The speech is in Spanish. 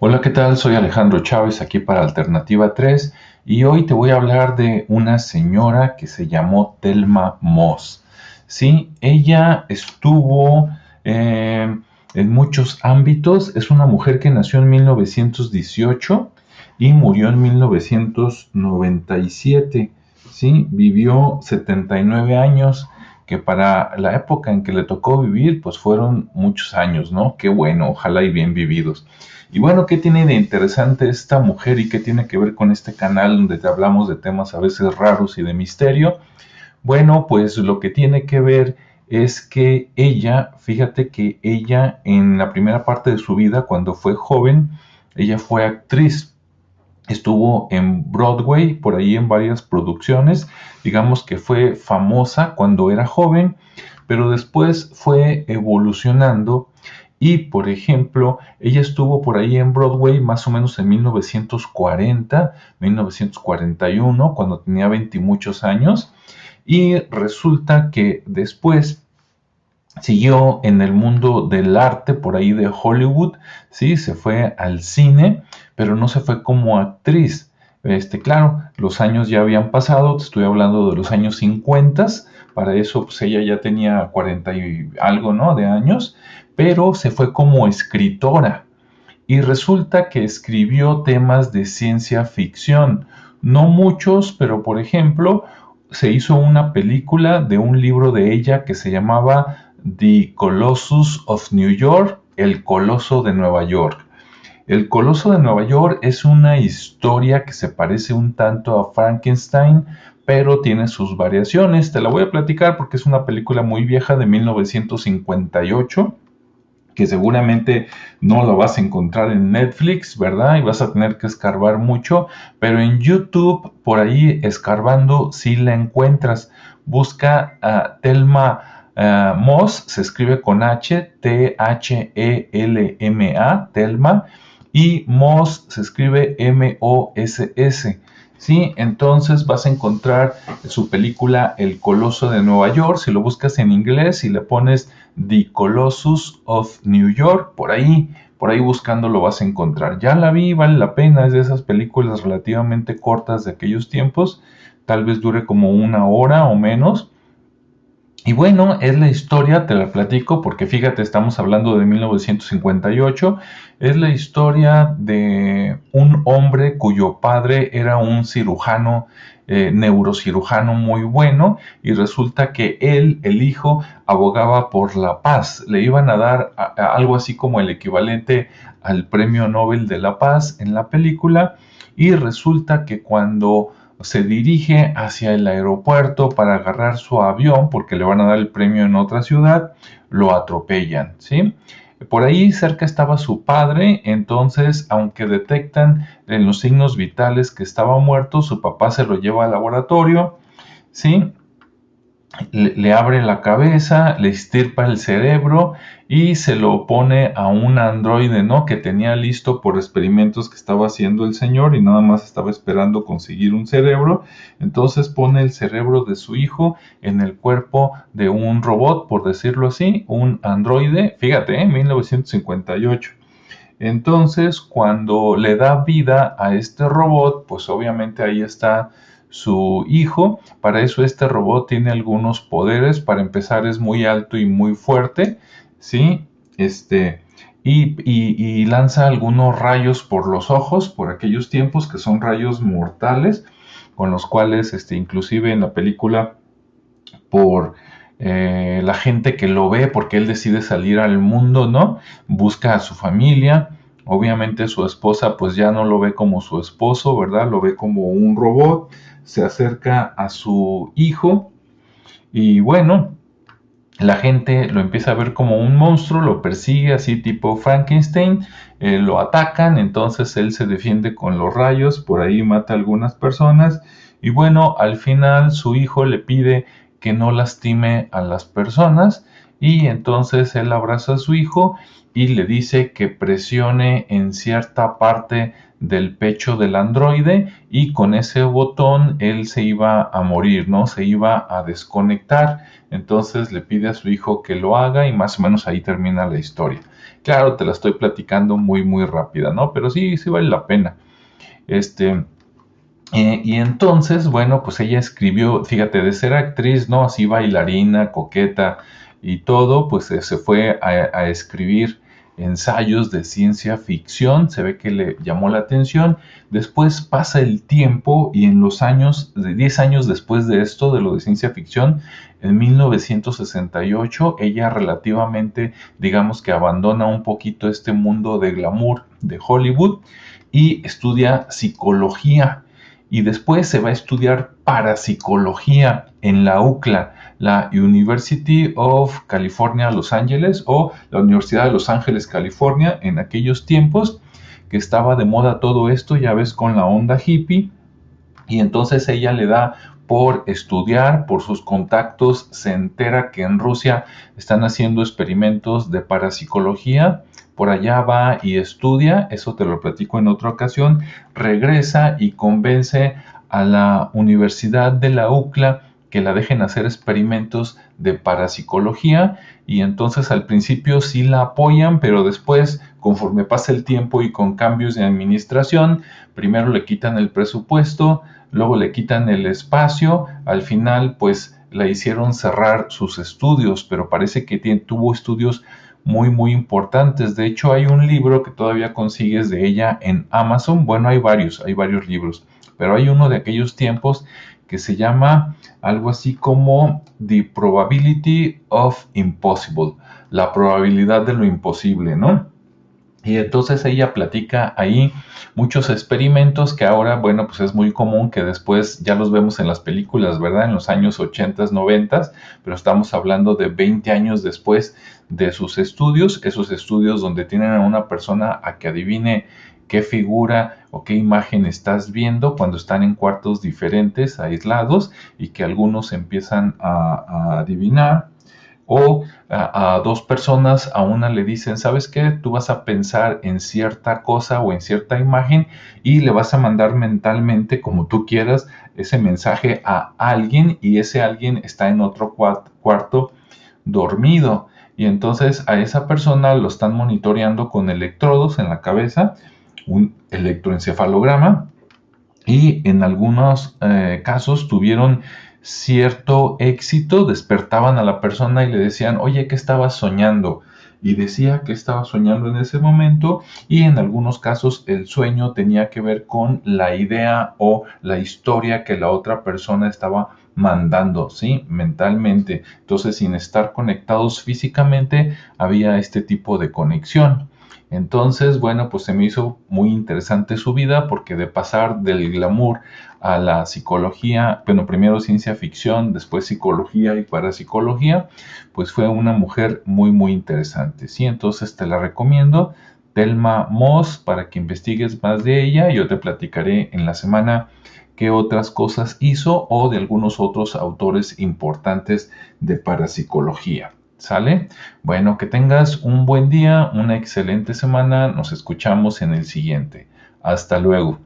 Hola, ¿qué tal? Soy Alejandro Chávez aquí para Alternativa 3 y hoy te voy a hablar de una señora que se llamó Telma Moss. Sí, ella estuvo eh, en muchos ámbitos, es una mujer que nació en 1918 y murió en 1997. Sí, vivió 79 años que para la época en que le tocó vivir, pues fueron muchos años, ¿no? Qué bueno, ojalá y bien vividos. Y bueno, ¿qué tiene de interesante esta mujer y qué tiene que ver con este canal donde te hablamos de temas a veces raros y de misterio? Bueno, pues lo que tiene que ver es que ella, fíjate que ella en la primera parte de su vida, cuando fue joven, ella fue actriz estuvo en Broadway, por ahí en varias producciones, digamos que fue famosa cuando era joven, pero después fue evolucionando y, por ejemplo, ella estuvo por ahí en Broadway más o menos en 1940, 1941, cuando tenía 20 y muchos años, y resulta que después siguió en el mundo del arte por ahí de Hollywood, sí, se fue al cine, pero no se fue como actriz. Este, claro, los años ya habían pasado, te estoy hablando de los años 50, para eso pues ella ya tenía 40 y algo, ¿no? De años, pero se fue como escritora. Y resulta que escribió temas de ciencia ficción, no muchos, pero por ejemplo, se hizo una película de un libro de ella que se llamaba The Colossus of New York, el Coloso de Nueva York. El Coloso de Nueva York es una historia que se parece un tanto a Frankenstein, pero tiene sus variaciones. Te la voy a platicar porque es una película muy vieja de 1958 que seguramente no la vas a encontrar en Netflix, ¿verdad? Y vas a tener que escarbar mucho, pero en YouTube, por ahí escarbando, sí la encuentras. Busca a Telma uh, Moss, se escribe con H, T-H-E-L-M-A, Telma, y Moss se escribe M-O-S-S. ¿Sí? Entonces vas a encontrar su película El Coloso de Nueva York, si lo buscas en inglés y le pones The Colossus of New York, por ahí, por ahí buscando lo vas a encontrar. Ya la vi, vale la pena, es de esas películas relativamente cortas de aquellos tiempos, tal vez dure como una hora o menos, y bueno, es la historia, te la platico porque fíjate, estamos hablando de 1958, es la historia de un hombre cuyo padre era un cirujano, eh, neurocirujano muy bueno y resulta que él, el hijo, abogaba por la paz. Le iban a dar algo así como el equivalente al Premio Nobel de la Paz en la película y resulta que cuando se dirige hacia el aeropuerto para agarrar su avión porque le van a dar el premio en otra ciudad, lo atropellan, ¿sí? Por ahí cerca estaba su padre, entonces, aunque detectan en los signos vitales que estaba muerto, su papá se lo lleva al laboratorio, ¿sí? Le, abre la cabeza, le estirpa el cerebro y se lo pone a un androide, ¿no? Que tenía listo por experimentos que estaba haciendo el señor y nada más estaba esperando conseguir un cerebro. Entonces pone el cerebro de su hijo en el cuerpo de un robot, por decirlo así, un androide, fíjate, en ¿eh? 1958. Entonces, cuando le da vida a este robot, pues obviamente ahí está su hijo. Para eso este robot tiene algunos poderes. Para empezar es muy alto y muy fuerte, ¿sí? Este, y, lanza algunos rayos por los ojos, por aquellos tiempos que son rayos mortales, con los cuales, este, inclusive en la película, por eh, la gente que lo ve, porque él decide salir al mundo, ¿no? Busca a su familia. Obviamente su esposa pues ya no lo ve como su esposo, ¿verdad? Lo ve como un robot se acerca a su hijo y bueno, la gente lo empieza a ver como un monstruo, lo persigue así tipo Frankenstein, eh, lo atacan, entonces él se defiende con los rayos, por ahí mata a algunas personas y bueno, al final su hijo le pide que no lastime a las personas y entonces él abraza a su hijo y le dice que presione en cierta parte del pecho del androide y con ese botón él se iba a morir, ¿no? Se iba a desconectar. Entonces le pide a su hijo que lo haga y más o menos ahí termina la historia. Claro, te la estoy platicando muy, muy rápida, ¿no? Pero sí, sí vale la pena. Este, eh, y entonces, bueno, pues ella escribió, fíjate, de ser actriz, ¿no? Así bailarina, coqueta y todo, pues se fue a, escribir ensayos de ciencia ficción, se ve que le llamó la atención, después pasa el tiempo y en los años, 10 años después de esto, de lo de ciencia ficción, en 1968, ella relativamente, digamos que abandona un poquito este mundo de glamour de Hollywood y estudia psicología y después se va a estudiar parapsicología en la UCLA, la University of California Los Ángeles o la Universidad de Los Ángeles, California, en aquellos tiempos que estaba de moda todo esto, ya ves, con la onda hippie, y entonces ella le da por estudiar, por sus contactos, se entera que en Rusia están haciendo experimentos de parapsicología, por allá va y estudia, eso te lo platico en otra ocasión, regresa y convence a la Universidad de la UCLA que la dejen hacer experimentos de parapsicología y entonces al principio sí la apoyan, pero después, conforme pasa el tiempo y con cambios de administración, primero le quitan el presupuesto, luego le quitan el espacio, al final pues la hicieron cerrar sus estudios, pero parece que tuvo estudios muy muy importantes. De hecho hay un libro que todavía consigues de ella en Amazon. Bueno, hay varios, hay varios libros, pero hay uno de aquellos tiempos que se llama algo así como The Probability of Impossible, la probabilidad de lo imposible, ¿no? Y entonces ella platica ahí muchos experimentos que ahora, bueno, pues es muy común que después ya los vemos en las películas, ¿verdad? En los años 80, 90, pero estamos hablando de 20 años después de sus estudios, esos estudios donde tienen a una persona a que adivine qué figura o qué imagen estás viendo cuando están en cuartos diferentes, aislados, y que algunos empiezan a, adivinar. O a, dos personas, a una le dicen, ¿sabes qué? Tú vas a pensar en cierta cosa o en cierta imagen y le vas a mandar mentalmente, como tú quieras, ese mensaje a alguien y ese alguien está en otro cuarto dormido. Y entonces a esa persona lo están monitoreando con electrodos en la cabeza un electroencefalograma y en algunos eh, casos tuvieron cierto éxito, despertaban a la persona y le decían, oye, ¿qué estabas soñando? Y decía que estaba soñando en ese momento y en algunos casos el sueño tenía que ver con la idea o la historia que la otra persona estaba mandando, ¿sí? Mentalmente. Entonces, sin estar conectados físicamente, había este tipo de conexión. Entonces, bueno, pues se me hizo muy interesante su vida porque de pasar del glamour a la psicología, bueno, primero ciencia ficción, después psicología y parapsicología, pues fue una mujer muy, muy interesante. Sí, entonces te la recomiendo. Telma Moss para que investigues más de ella. Yo te platicaré en la semana qué otras cosas hizo o de algunos otros autores importantes de parapsicología. ¿Sale? Bueno, que tengas un buen día, una excelente semana. Nos escuchamos en el siguiente. Hasta luego.